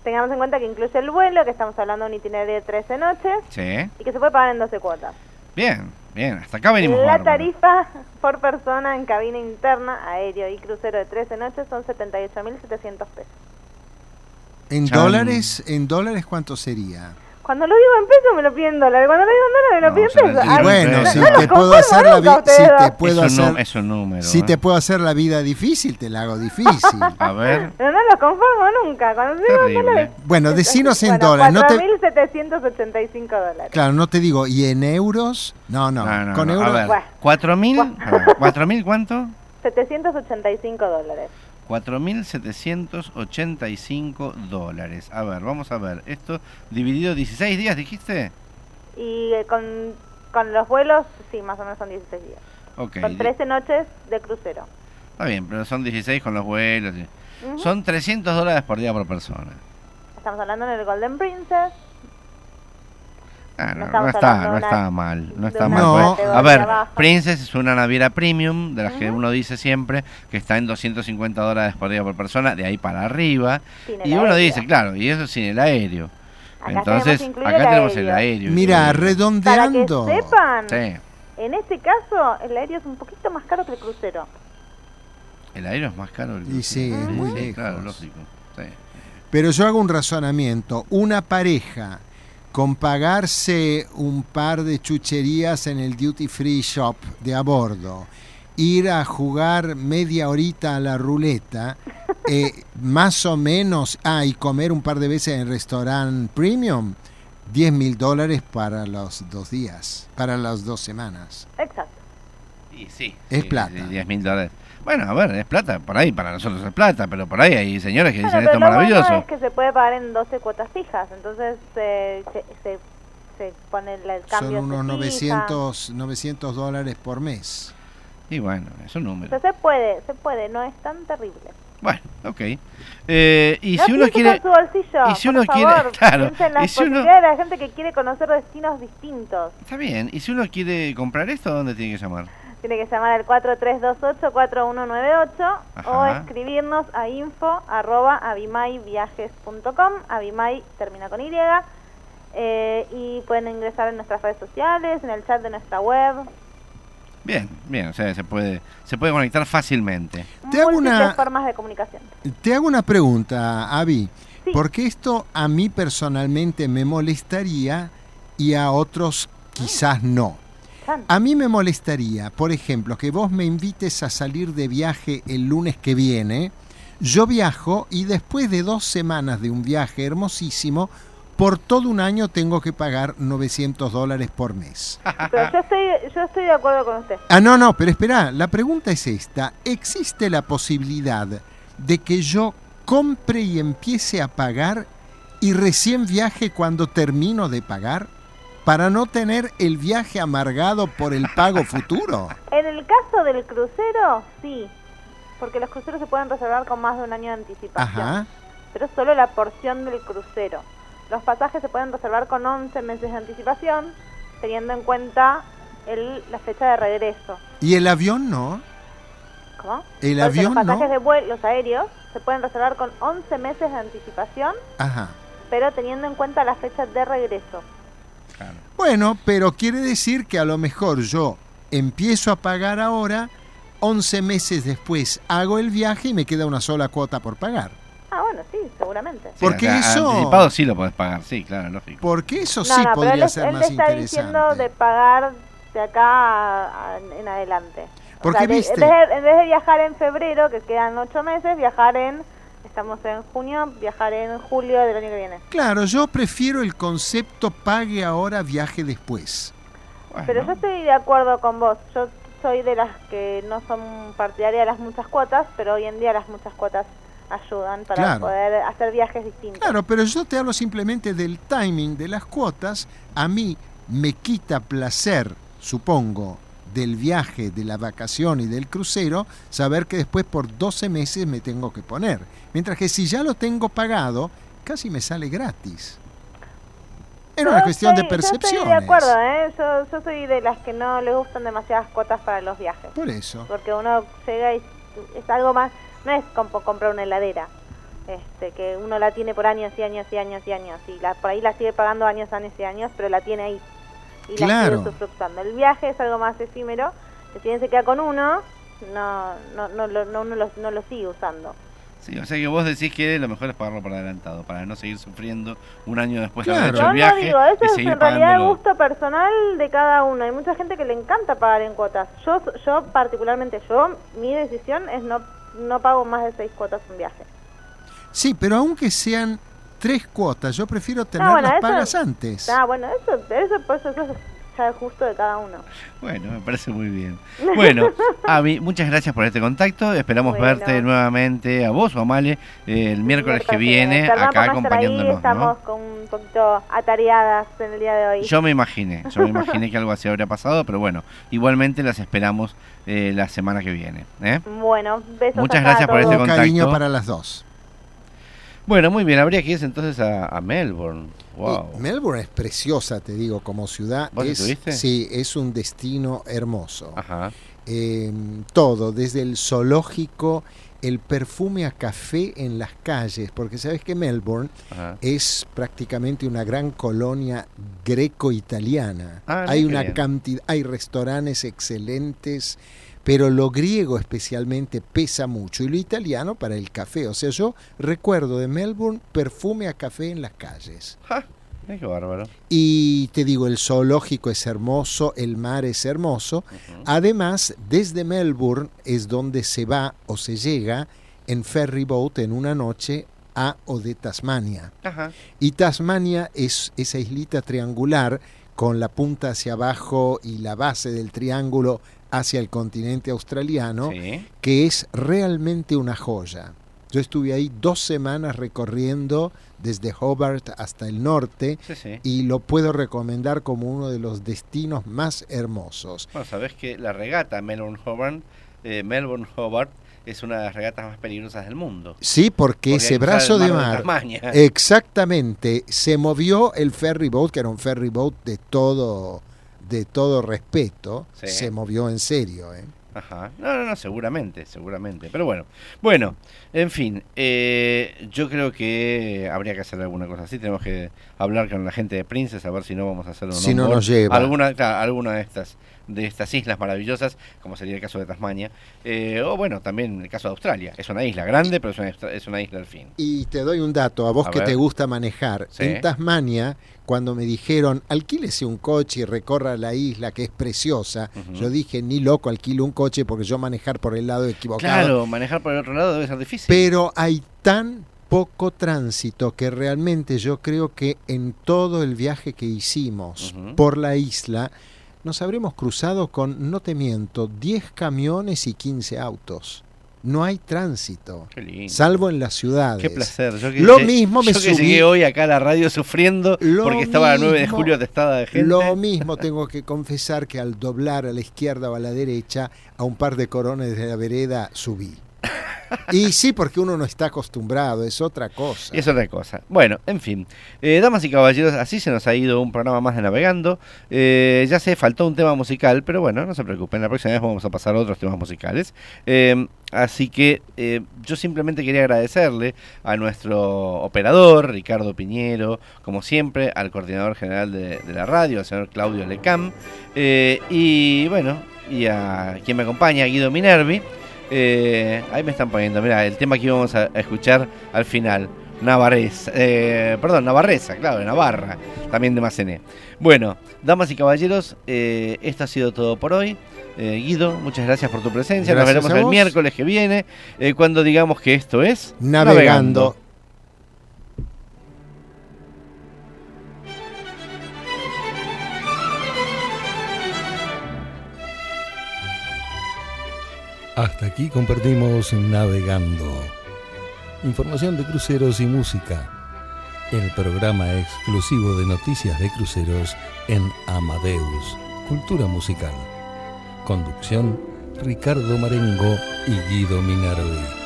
Tengamos en cuenta que incluye el vuelo, que estamos hablando de un itinerario de 13 noches Sí. y que se puede pagar en 12 cuotas. Bien, bien, hasta acá venimos La bárbaro. tarifa por persona en cabina interna, aéreo y crucero de 13 noches son 78.700 pesos. ¿En Chan. dólares? ¿En dólares cuánto sería? Cuando lo digo en pesos me lo piden en dólares, cuando lo digo en dólares me lo No, piden en lo pesos. en bueno, si no te puedo hacer la nunca vi- si te puedo es, hacer es un número. si ¿eh? te puedo hacer la vida difícil, te la hago difícil. (laughs) A ver. Pero no los conformo nunca. Cuando digo en dólares. Bueno, (laughs) decinos en bueno, dólares, no te- 4.785 dólares. Claro, no te digo, ¿y en euros? No, no, No, no, con no, euros. A ver, Bueno. ¿cuatro mil? Bueno. A ver, ¿Cuatro mil cuánto? 785 dólares. 4.785 dólares. A ver, vamos a ver. Esto dividido 16 días, dijiste. Y eh, con, con los vuelos, sí, más o menos son 16 días. Son 13 noches de crucero. Está bien, pero son 16 con los vuelos. Son 300 dólares por día por persona. Estamos hablando del Golden Princess. Ah, No no, no estamos está, no está mal, no está mal. pues. A ver. Princess es una naviera premium, de las que uno dice siempre que está en 250 dólares por día por persona, de ahí para arriba. Sin Y uno aéreo. dice, claro, y eso sin el aéreo. Acá Entonces, tenemos acá el tenemos el aéreo. Mira, incluido. Para que redondeando. sepan, Sí, en este caso, el aéreo es un poquito más caro que el crucero. el aéreo es más caro. el- Y sí, es muy Sí, lejos. Claro, lógico. sí. Pero yo hago un razonamiento. Una pareja con pagarse un par de chucherías en el duty free shop de a bordo, ir a jugar media horita a la ruleta, eh, (laughs) más o menos, ah, y comer un par de veces en el restaurante premium, 10 mil dólares para los dos días, para las dos semanas. Exacto. Y sí. Es sí, plata. sí, 10 mil dólares. Bueno, a ver, es plata, por ahí, para nosotros es plata, pero por ahí hay señores que Bueno, dicen esto pero es lo bueno maravilloso. es que se puede pagar en 12 cuotas fijas, entonces eh, se, se, se pone el, cambio. Son unos fija. 900, 900 dólares por mes. Y bueno, es un O número. sea, se puede, se puede, no es tan terrible. Bueno, ok. Eh, y no si uno quiere... con su bolsillo, y si por uno quiere- (laughs) claro, piensa en las y si uno- de la gente que quiere conocer destinos distintos. Está bien, y si uno quiere comprar esto, ¿dónde tiene que llamar? Tiene que llamar al 4328-4198 o escribirnos a info arroba abimayviajes.com. Abimay termina con Y. Eh, y pueden ingresar en nuestras redes sociales, en el chat de nuestra web. Bien, bien, o sea, se puede, se puede conectar fácilmente. Te hago una- formas de comunicación. Te hago una pregunta, Avi, Sí. porque esto a mí personalmente me molestaría y a otros quizás no. A mí me molestaría, por ejemplo, que vos me invites a salir de viaje el lunes que viene, yo viajo y después de dos semanas de un viaje hermosísimo, por todo un año tengo que pagar 900 dólares por mes. Pero yo estoy, yo estoy de acuerdo con usted. Ah, no, no, pero espera, la pregunta es esta. ¿Existe la posibilidad de que yo compre y empiece a pagar y recién viaje cuando termino de pagar? Para no tener el viaje amargado por el pago futuro. En el caso del crucero, sí. Porque los cruceros se pueden reservar con más de un año de anticipación. Ajá. pero solo la porción del crucero. Los pasajes se pueden reservar con 11 meses de anticipación, teniendo en cuenta el, la fecha de regreso. ¿Y el avión no? ¿Cómo? ¿El Porque avión los pasajes no? de vuelo, los aéreos, se pueden reservar con 11 meses de anticipación, Ajá. pero teniendo en cuenta la fecha de regreso. Claro. Bueno, pero quiere decir que a lo mejor yo empiezo a pagar ahora, 11 meses después hago el viaje y me queda una sola cuota por pagar. Ah, bueno, sí, seguramente. Sí, Porque o sea, eso- Anticipado sí lo podés pagar, sí, claro, lógico. Porque eso no, sí no, pero él, podría ser él más está diciendo interesante. de pagar de acá a- a- en adelante. O Porque, sea, de- viste- En vez, de, en vez de viajar en febrero, que quedan 8 meses, viajar en, estamos en junio, viajar en julio del año que viene. Claro, yo prefiero el concepto pague ahora, viaje después. Bueno, Pero yo estoy de acuerdo con vos. Yo soy de las que no son partidarias de las muchas cuotas, pero hoy en día las muchas cuotas ayudan para Claro. poder hacer viajes distintos. Claro, pero yo te hablo simplemente del timing de las cuotas. A mí me quita placer, supongo, del viaje, de la vacación y del crucero, saber que después por 12 meses me tengo que poner. Mientras que si ya lo tengo pagado, casi me sale gratis. Era una cuestión de percepción. Estoy de acuerdo, ¿eh? yo, yo soy de las que no le gustan demasiadas cuotas para los viajes. Por eso. Porque uno llega y es algo más, no es como comprar una heladera, este, que uno la tiene por años y años y años y años, y la, por ahí la sigue pagando años, años y años, pero la tiene ahí y la sigue sufructando. El viaje es algo más efímero, que si bien se queda con uno, no, no, no, no, no, no, lo, no lo sigue usando. Sí, o sea que vos decís que lo mejor es pagarlo por adelantado, para no seguir sufriendo un año después de haber hecho el viaje. No digo, eso es en realidad el gusto personal de cada uno. Hay mucha gente que le encanta pagar en cuotas. Yo, yo particularmente, yo, mi decisión es no, no pago más de seis cuotas un viaje. Sí, pero aunque sean tres cuotas, yo prefiero tener las pagas antes. Ah, bueno, eso, eso, por eso, eso ya justo de cada uno. Bueno, me parece muy bien. (laughs) Bueno, Avi, muchas gracias por este contacto. Esperamos verte nuevamente a vos o a Male el miércoles que viene acá acompañándonos. estamos con un poquito atareadas en el día de hoy. Yo me imaginé, yo me imaginé (laughs) que algo así habría pasado, pero bueno, igualmente las esperamos eh, la semana que viene. ¿eh? Bueno, besos. Muchas gracias por este contacto. cariño para las dos. Bueno, muy bien, habría que irse entonces a, Melbourne. Wow. Melbourne es preciosa, te digo, como ciudad. ¿Vos es, Sí, es un destino hermoso. Ajá. Em, todo, desde el zoológico, el perfume a café en las calles, porque sabes que Melbourne es prácticamente una gran colonia greco-italiana. Ah, hay una cantidad, hay restaurantes excelentes pero lo griego especialmente pesa mucho y lo italiano para el café. O sea, yo recuerdo de Melbourne perfume a café en las calles. ¡Ja! ¡Qué bárbaro! Y te digo, el zoológico es hermoso, el mar es hermoso. Además, desde Melbourne es donde se va o se llega en ferry boat en una noche a o de Tasmania. Y Tasmania es esa islita triangular con la punta hacia abajo y la base del triángulo hacia el continente australiano, que es realmente una joya. Yo estuve ahí dos semanas recorriendo desde Hobart hasta el norte y lo puedo recomendar como uno de los destinos más hermosos. Bueno, sabes que la regata Melbourne-Hobart eh, Melbourne Hobart es una de las regatas más peligrosas del mundo. Sí, porque, ese brazo de mar, (laughs) exactamente, se movió el ferry boat, que era un ferry boat de todo de todo respeto, se movió en serio. ¿eh? Ajá. No, no, no, seguramente, seguramente. Pero bueno, bueno, en fin, eh, yo creo que habría que hacer alguna cosa así. Tenemos que hablar con la gente de Princess a ver si no vamos a hacer un si no nos lleva. alguna, alguna de estas de estas islas maravillosas, como sería el caso de Tasmania, eh, o bueno, también el caso de Australia. Es una isla grande, pero es una, es una isla al fin. Y te doy un dato, a vos que te gusta manejar. En Tasmania, cuando me dijeron, alquílese un coche y recorra la isla, que es preciosa, yo dije, ni loco, alquilo un coche porque yo manejar por el lado equivocado. Claro, manejar por el otro lado debe ser difícil. Pero hay tan poco tránsito que realmente yo creo que en todo el viaje que hicimos por la isla, nos habremos cruzado con, no te miento, 10 camiones y 15 autos. No hay tránsito, salvo en las ciudades. Qué placer. Yo que lo mismo me yo que llegué hoy acá a la radio sufriendo porque estaba el 9 de julio atestada de gente. Lo mismo tengo que confesar que al doblar a la izquierda o a la derecha, a un par de corones de la vereda subí. Y sí, porque uno no está acostumbrado, es otra cosa. Es otra cosa. Bueno, en fin. Eh, damas y caballeros, así se nos ha ido un programa más de Navegando. Eh, ya sé, faltó un tema musical, pero bueno, no se preocupen, la próxima vez vamos a pasar a otros temas musicales. Eh, así que yo simplemente quería agradecerle a nuestro operador, Ricardo Piñero, como siempre, al coordinador general de, la radio, al señor Claudio Lecam, y bueno, y a quien me acompaña, Guido Minervi. Eh, ahí me están poniendo, mira, el tema que íbamos a, escuchar al final. Navarresa, eh, perdón, Navarresa, claro, de Navarra, también de Macené. Bueno, damas y caballeros, eh, esto ha sido todo por hoy. Guido, muchas gracias por tu presencia. Nos veremos el miércoles que viene, cuando digamos que esto es Navegando. Hasta aquí compartimos Navegando. Información de cruceros y música. El programa exclusivo de noticias de cruceros en Amadeus, Cultura Musical. Conducción, Ricardo Marengo y Guido Minardi.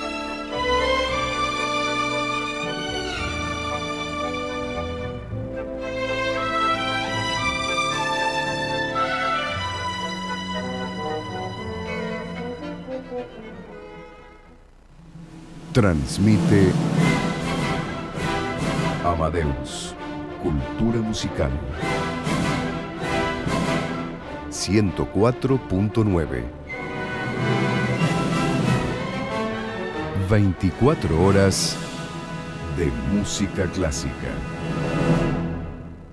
Transmite Amadeus, Cultura Musical. 104.9 24 horas de música clásica.